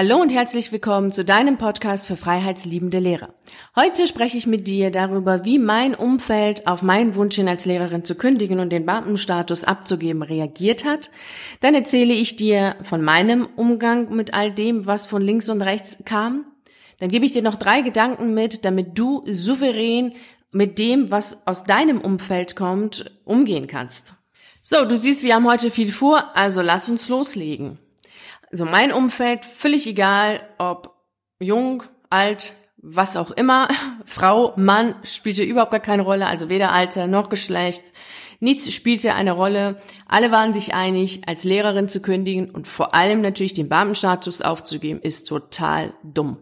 Hallo und herzlich willkommen zu deinem Podcast für freiheitsliebende Lehrer. Heute spreche ich mit dir darüber, wie mein Umfeld auf meinen Wunsch hin als Lehrerin zu kündigen und den Beamtenstatus abzugeben reagiert hat. Dann erzähle ich dir von meinem Umgang mit all dem, was von links und rechts kam. Dann gebe ich dir noch drei Gedanken mit, damit du souverän mit dem, was aus deinem Umfeld kommt, umgehen kannst. So, du siehst, wir haben heute viel vor, also lass uns loslegen. Also mein Umfeld, völlig egal, ob jung, alt, was auch immer, Frau, Mann, spielte überhaupt gar keine Rolle, also weder Alter noch Geschlecht. Nichts spielte eine Rolle. Alle waren sich einig, als Lehrerin zu kündigen und vor allem natürlich den Beamtenstatus aufzugeben, ist total dumm.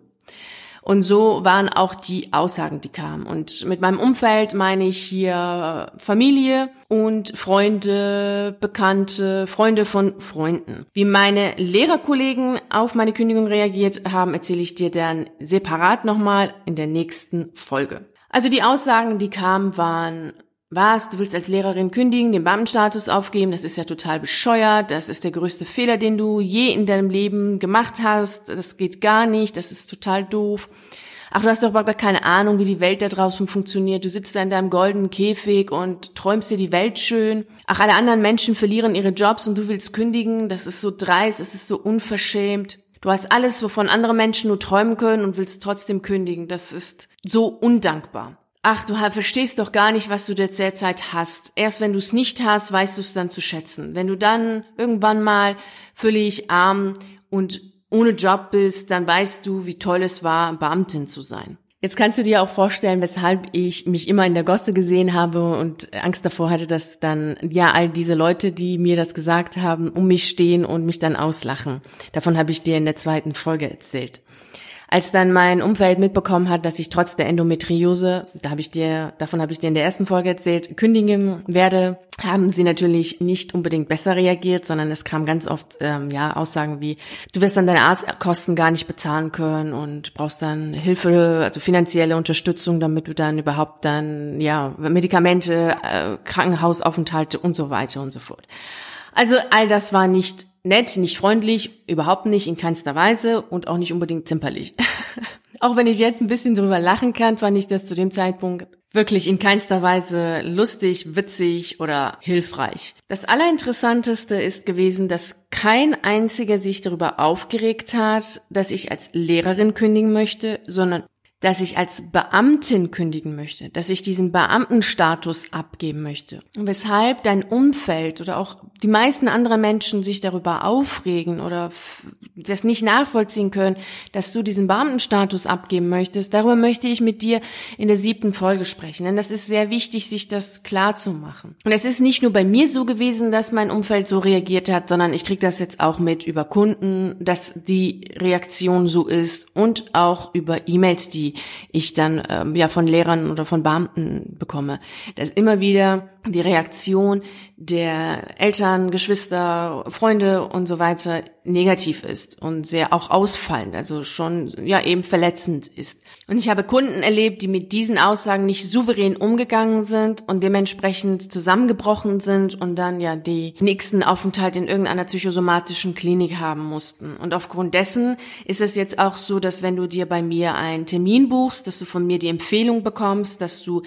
Und so waren auch die Aussagen, die kamen. Und mit meinem Umfeld meine ich hier Familie und Freunde, Bekannte, Freunde von Freunden. Wie meine Lehrerkollegen auf meine Kündigung reagiert haben, erzähle ich dir dann separat nochmal in der nächsten Folge. Also die Aussagen, die kamen, waren was, du willst als Lehrerin kündigen, den Beamtenstatus aufgeben, das ist ja total bescheuert, das ist der größte Fehler, den du je in deinem Leben gemacht hast, das geht gar nicht, das ist total doof. Ach, du hast doch überhaupt keine Ahnung, wie die Welt da draußen funktioniert. Du sitzt da in deinem goldenen Käfig und träumst dir die Welt schön. Ach, alle anderen Menschen verlieren ihre Jobs und du willst kündigen. Das ist so dreist, es ist so unverschämt. Du hast alles, wovon andere Menschen nur träumen können und willst trotzdem kündigen. Das ist so undankbar ach, du verstehst doch gar nicht, was du derzeit hast. Erst wenn du es nicht hast, weißt du es dann zu schätzen. Wenn du dann irgendwann mal völlig arm und ohne Job bist, dann weißt du, wie toll es war, Beamtin zu sein. Jetzt kannst du dir auch vorstellen, weshalb ich mich immer in der Gosse gesehen habe und Angst davor hatte, dass dann ja all diese Leute, die mir das gesagt haben, um mich stehen und mich dann auslachen. Davon habe ich dir in der zweiten Folge erzählt. Als dann mein Umfeld mitbekommen hat, dass ich trotz der Endometriose, da habe ich dir, davon habe ich dir in der ersten Folge erzählt, kündigen werde, haben sie natürlich nicht unbedingt besser reagiert, sondern es kam ganz oft ähm, ja Aussagen wie: Du wirst dann deine Arztkosten gar nicht bezahlen können und brauchst dann Hilfe, also finanzielle Unterstützung, damit du dann überhaupt dann ja Medikamente, äh, Krankenhausaufenthalte und so weiter und so fort. Also all das war nicht nett, nicht freundlich, überhaupt nicht, in keinster Weise und auch nicht unbedingt zimperlich. auch wenn ich jetzt ein bisschen drüber lachen kann, fand ich das zu dem Zeitpunkt wirklich in keinster Weise lustig, witzig oder hilfreich. Das Allerinteressanteste ist gewesen, dass kein einziger sich darüber aufgeregt hat, dass ich als Lehrerin kündigen möchte, sondern dass ich als Beamtin kündigen möchte, dass ich diesen Beamtenstatus abgeben möchte. Und weshalb dein Umfeld oder auch die meisten anderen Menschen sich darüber aufregen oder das nicht nachvollziehen können, dass du diesen Beamtenstatus abgeben möchtest, darüber möchte ich mit dir in der siebten Folge sprechen. Denn das ist sehr wichtig, sich das klar zu machen. Und es ist nicht nur bei mir so gewesen, dass mein Umfeld so reagiert hat, sondern ich kriege das jetzt auch mit über Kunden, dass die Reaktion so ist und auch über E-Mails, die ich dann ähm, ja von Lehrern oder von Beamten bekomme. dass immer wieder die Reaktion der Eltern, Geschwister, Freunde und so weiter negativ ist und sehr auch ausfallend, also schon ja eben verletzend ist. Und ich habe Kunden erlebt, die mit diesen Aussagen nicht souverän umgegangen sind und dementsprechend zusammengebrochen sind und dann ja die nächsten Aufenthalt in irgendeiner psychosomatischen Klinik haben mussten. Und aufgrund dessen ist es jetzt auch so, dass wenn du dir bei mir einen Termin buchst, dass du von mir die Empfehlung bekommst, dass du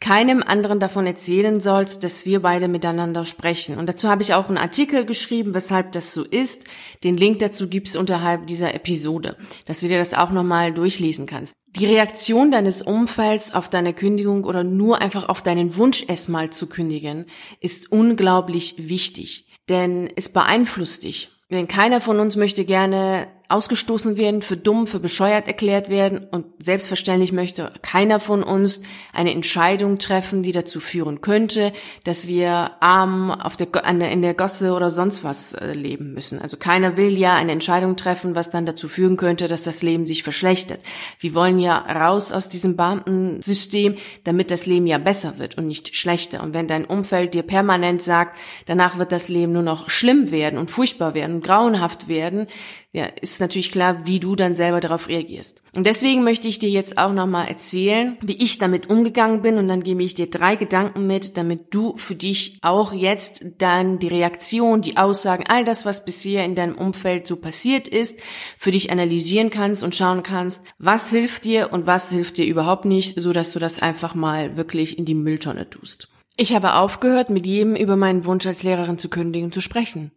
keinem anderen davon erzählen sollst, dass wir beide miteinander sprechen. Und dazu habe ich auch einen Artikel geschrieben, weshalb das so ist. Den Link dazu gibt's unterhalb dieser Episode, dass du dir das auch nochmal durchlesen kannst. Die Reaktion deines Umfelds auf deine Kündigung oder nur einfach auf deinen Wunsch, es mal zu kündigen, ist unglaublich wichtig. Denn es beeinflusst dich. Denn keiner von uns möchte gerne ausgestoßen werden, für dumm, für bescheuert erklärt werden und selbstverständlich möchte keiner von uns eine Entscheidung treffen, die dazu führen könnte, dass wir arm auf der, in der Gosse oder sonst was äh, leben müssen. Also keiner will ja eine Entscheidung treffen, was dann dazu führen könnte, dass das Leben sich verschlechtert. Wir wollen ja raus aus diesem Beamtensystem, damit das Leben ja besser wird und nicht schlechter. Und wenn dein Umfeld dir permanent sagt, danach wird das Leben nur noch schlimm werden und furchtbar werden und grauenhaft werden, ja, ist natürlich klar, wie du dann selber darauf reagierst. Und deswegen möchte ich dir jetzt auch nochmal erzählen, wie ich damit umgegangen bin und dann gebe ich dir drei Gedanken mit, damit du für dich auch jetzt dann die Reaktion, die Aussagen, all das, was bisher in deinem Umfeld so passiert ist, für dich analysieren kannst und schauen kannst, was hilft dir und was hilft dir überhaupt nicht, so dass du das einfach mal wirklich in die Mülltonne tust. Ich habe aufgehört, mit jedem über meinen Wunsch als Lehrerin zu kündigen zu sprechen.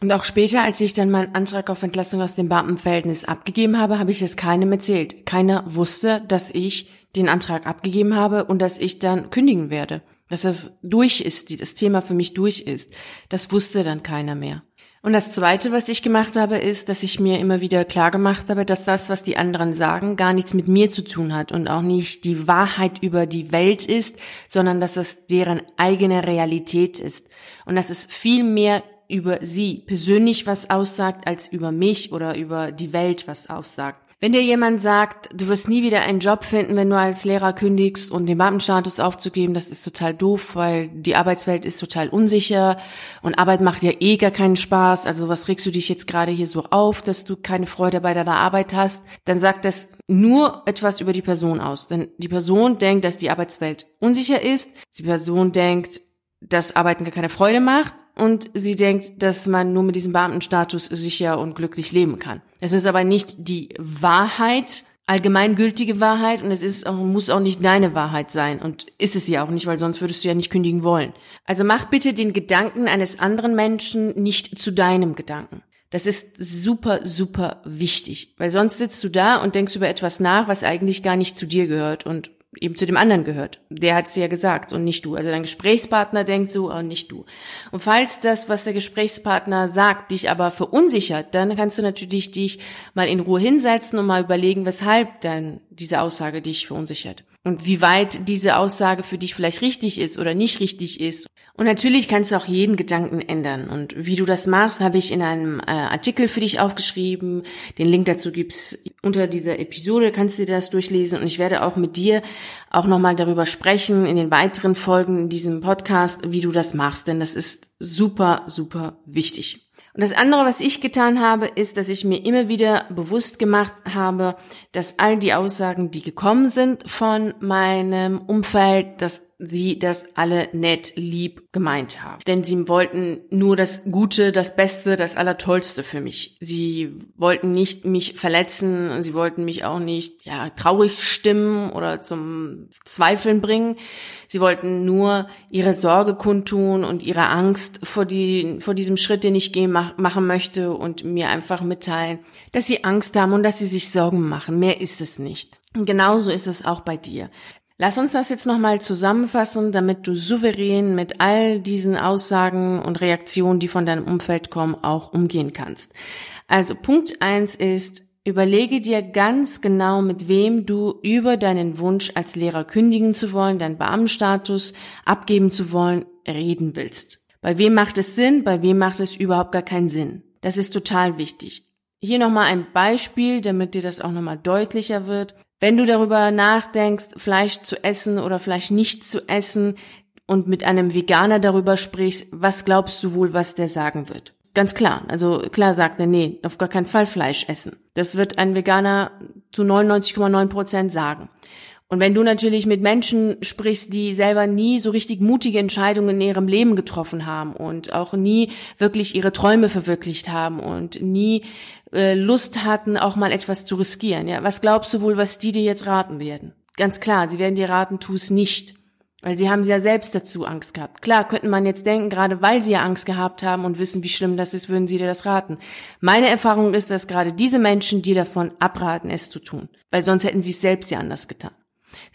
Und auch später, als ich dann meinen Antrag auf Entlassung aus dem Beamtenverhältnis abgegeben habe, habe ich es keinem erzählt. Keiner wusste, dass ich den Antrag abgegeben habe und dass ich dann kündigen werde. Dass das durch ist, das Thema für mich durch ist. Das wusste dann keiner mehr. Und das Zweite, was ich gemacht habe, ist, dass ich mir immer wieder klar gemacht habe, dass das, was die anderen sagen, gar nichts mit mir zu tun hat und auch nicht die Wahrheit über die Welt ist, sondern dass es deren eigene Realität ist. Und dass es viel mehr über sie persönlich was aussagt, als über mich oder über die Welt was aussagt. Wenn dir jemand sagt, du wirst nie wieder einen Job finden, wenn du als Lehrer kündigst und den Beamtenstatus aufzugeben, das ist total doof, weil die Arbeitswelt ist total unsicher und Arbeit macht ja eh gar keinen Spaß. Also was regst du dich jetzt gerade hier so auf, dass du keine Freude bei deiner Arbeit hast? Dann sagt das nur etwas über die Person aus. Denn die Person denkt, dass die Arbeitswelt unsicher ist. Die Person denkt, dass Arbeiten gar keine Freude macht und sie denkt, dass man nur mit diesem Beamtenstatus sicher und glücklich leben kann. Es ist aber nicht die Wahrheit, allgemeingültige Wahrheit und es ist auch, muss auch nicht deine Wahrheit sein und ist es ja auch nicht, weil sonst würdest du ja nicht kündigen wollen. Also mach bitte den Gedanken eines anderen Menschen nicht zu deinem Gedanken. Das ist super, super wichtig, weil sonst sitzt du da und denkst über etwas nach, was eigentlich gar nicht zu dir gehört und eben zu dem anderen gehört. Der hat es ja gesagt und nicht du. Also dein Gesprächspartner denkt so und nicht du. Und falls das, was der Gesprächspartner sagt, dich aber verunsichert, dann kannst du natürlich dich mal in Ruhe hinsetzen und mal überlegen, weshalb dann diese Aussage dich verunsichert und wie weit diese Aussage für dich vielleicht richtig ist oder nicht richtig ist. Und natürlich kannst du auch jeden Gedanken ändern. Und wie du das machst, habe ich in einem äh, Artikel für dich aufgeschrieben. Den Link dazu gibt's unter dieser Episode, kannst du dir das durchlesen. Und ich werde auch mit dir auch nochmal darüber sprechen in den weiteren Folgen in diesem Podcast, wie du das machst. Denn das ist super, super wichtig. Und das andere, was ich getan habe, ist, dass ich mir immer wieder bewusst gemacht habe, dass all die Aussagen, die gekommen sind von meinem Umfeld, dass sie das alle nett, lieb gemeint haben. Denn sie wollten nur das Gute, das Beste, das Allertollste für mich. Sie wollten nicht mich verletzen, sie wollten mich auch nicht, ja, traurig stimmen oder zum Zweifeln bringen. Sie wollten nur ihre Sorge kundtun und ihre Angst vor, die, vor diesem Schritt, den ich gehen, mach, machen möchte und mir einfach mitteilen, dass sie Angst haben und dass sie sich Sorgen machen. Mehr ist es nicht. Genauso ist es auch bei dir. Lass uns das jetzt nochmal zusammenfassen, damit du souverän mit all diesen Aussagen und Reaktionen, die von deinem Umfeld kommen, auch umgehen kannst. Also Punkt eins ist, überlege dir ganz genau, mit wem du über deinen Wunsch als Lehrer kündigen zu wollen, deinen Beamtenstatus abgeben zu wollen, reden willst. Bei wem macht es Sinn, bei wem macht es überhaupt gar keinen Sinn. Das ist total wichtig. Hier nochmal ein Beispiel, damit dir das auch nochmal deutlicher wird. Wenn du darüber nachdenkst, Fleisch zu essen oder Fleisch nicht zu essen und mit einem Veganer darüber sprichst, was glaubst du wohl, was der sagen wird? Ganz klar. Also klar sagt er, nee, auf gar keinen Fall Fleisch essen. Das wird ein Veganer zu 99,9 Prozent sagen. Und wenn du natürlich mit Menschen sprichst, die selber nie so richtig mutige Entscheidungen in ihrem Leben getroffen haben und auch nie wirklich ihre Träume verwirklicht haben und nie äh, Lust hatten, auch mal etwas zu riskieren, ja, was glaubst du wohl, was die dir jetzt raten werden? Ganz klar, sie werden dir raten, tu es nicht. Weil sie haben ja selbst dazu Angst gehabt. Klar, könnte man jetzt denken, gerade weil sie ja Angst gehabt haben und wissen, wie schlimm das ist, würden sie dir das raten. Meine Erfahrung ist, dass gerade diese Menschen dir davon abraten, es zu tun. Weil sonst hätten sie es selbst ja anders getan.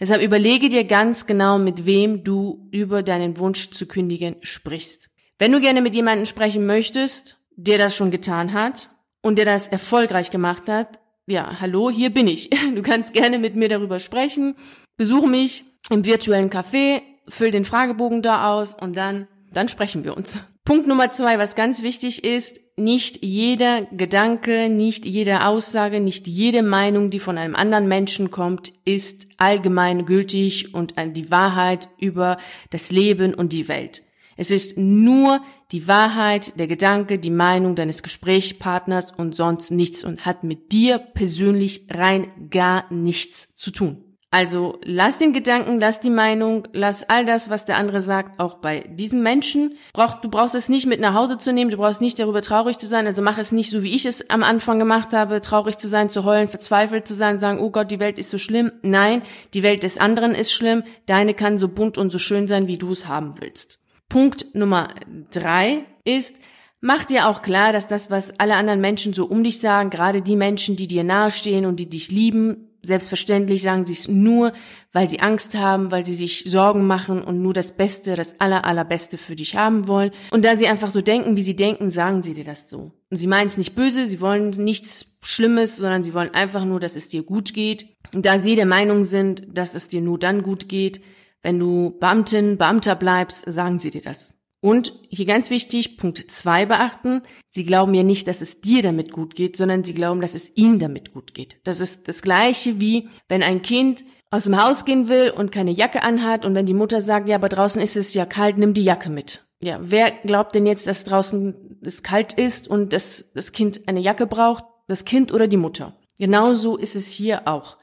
Deshalb überlege dir ganz genau, mit wem du über deinen Wunsch zu kündigen sprichst. Wenn du gerne mit jemandem sprechen möchtest, der das schon getan hat und der das erfolgreich gemacht hat, ja, hallo, hier bin ich. Du kannst gerne mit mir darüber sprechen. Besuche mich im virtuellen Café, füll den Fragebogen da aus und dann, dann sprechen wir uns. Punkt Nummer zwei, was ganz wichtig ist, nicht jeder Gedanke, nicht jede Aussage, nicht jede Meinung, die von einem anderen Menschen kommt, ist allgemein gültig und die Wahrheit über das Leben und die Welt. Es ist nur die Wahrheit, der Gedanke, die Meinung deines Gesprächspartners und sonst nichts und hat mit dir persönlich rein gar nichts zu tun. Also lass den Gedanken, lass die Meinung, lass all das, was der andere sagt, auch bei diesem Menschen. du brauchst es nicht mit nach Hause zu nehmen, du brauchst nicht darüber traurig zu sein, also mach es nicht so, wie ich es am Anfang gemacht habe, traurig zu sein, zu heulen, verzweifelt zu sein, sagen, oh Gott, die Welt ist so schlimm. Nein, die Welt des anderen ist schlimm, deine kann so bunt und so schön sein, wie du es haben willst. Punkt Nummer drei ist, Mach dir auch klar, dass das, was alle anderen Menschen so um dich sagen, gerade die Menschen, die dir nahestehen und die dich lieben, Selbstverständlich sagen sie es nur, weil sie Angst haben, weil sie sich Sorgen machen und nur das Beste, das aller, allerbeste für dich haben wollen. Und da sie einfach so denken, wie sie denken, sagen sie dir das so. Und sie meinen es nicht böse, sie wollen nichts Schlimmes, sondern sie wollen einfach nur, dass es dir gut geht. Und da sie der Meinung sind, dass es dir nur dann gut geht, wenn du Beamtin, Beamter bleibst, sagen sie dir das. Und hier ganz wichtig, Punkt zwei beachten. Sie glauben ja nicht, dass es dir damit gut geht, sondern sie glauben, dass es ihnen damit gut geht. Das ist das Gleiche wie, wenn ein Kind aus dem Haus gehen will und keine Jacke anhat und wenn die Mutter sagt, ja, aber draußen ist es ja kalt, nimm die Jacke mit. Ja, wer glaubt denn jetzt, dass draußen es kalt ist und dass das Kind eine Jacke braucht? Das Kind oder die Mutter? Genauso ist es hier auch.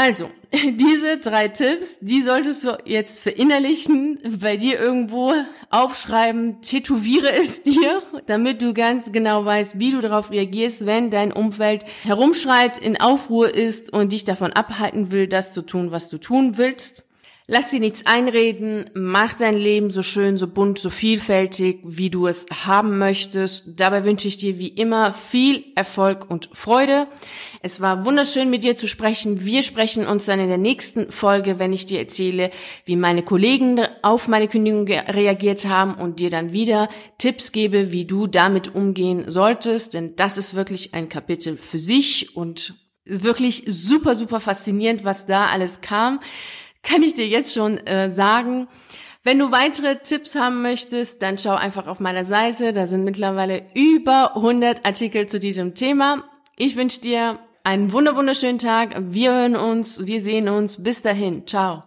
Also, diese drei Tipps, die solltest du jetzt verinnerlichen, bei dir irgendwo aufschreiben, tätowiere es dir, damit du ganz genau weißt, wie du darauf reagierst, wenn dein Umfeld herumschreit, in Aufruhr ist und dich davon abhalten will, das zu tun, was du tun willst. Lass dir nichts einreden, mach dein Leben so schön, so bunt, so vielfältig, wie du es haben möchtest. Dabei wünsche ich dir wie immer viel Erfolg und Freude. Es war wunderschön mit dir zu sprechen. Wir sprechen uns dann in der nächsten Folge, wenn ich dir erzähle, wie meine Kollegen auf meine Kündigung reagiert haben und dir dann wieder Tipps gebe, wie du damit umgehen solltest. Denn das ist wirklich ein Kapitel für sich und wirklich super, super faszinierend, was da alles kam kann ich dir jetzt schon äh, sagen. Wenn du weitere Tipps haben möchtest, dann schau einfach auf meiner Seite. Da sind mittlerweile über 100 Artikel zu diesem Thema. Ich wünsche dir einen wunderschönen Tag. Wir hören uns, wir sehen uns. Bis dahin. Ciao.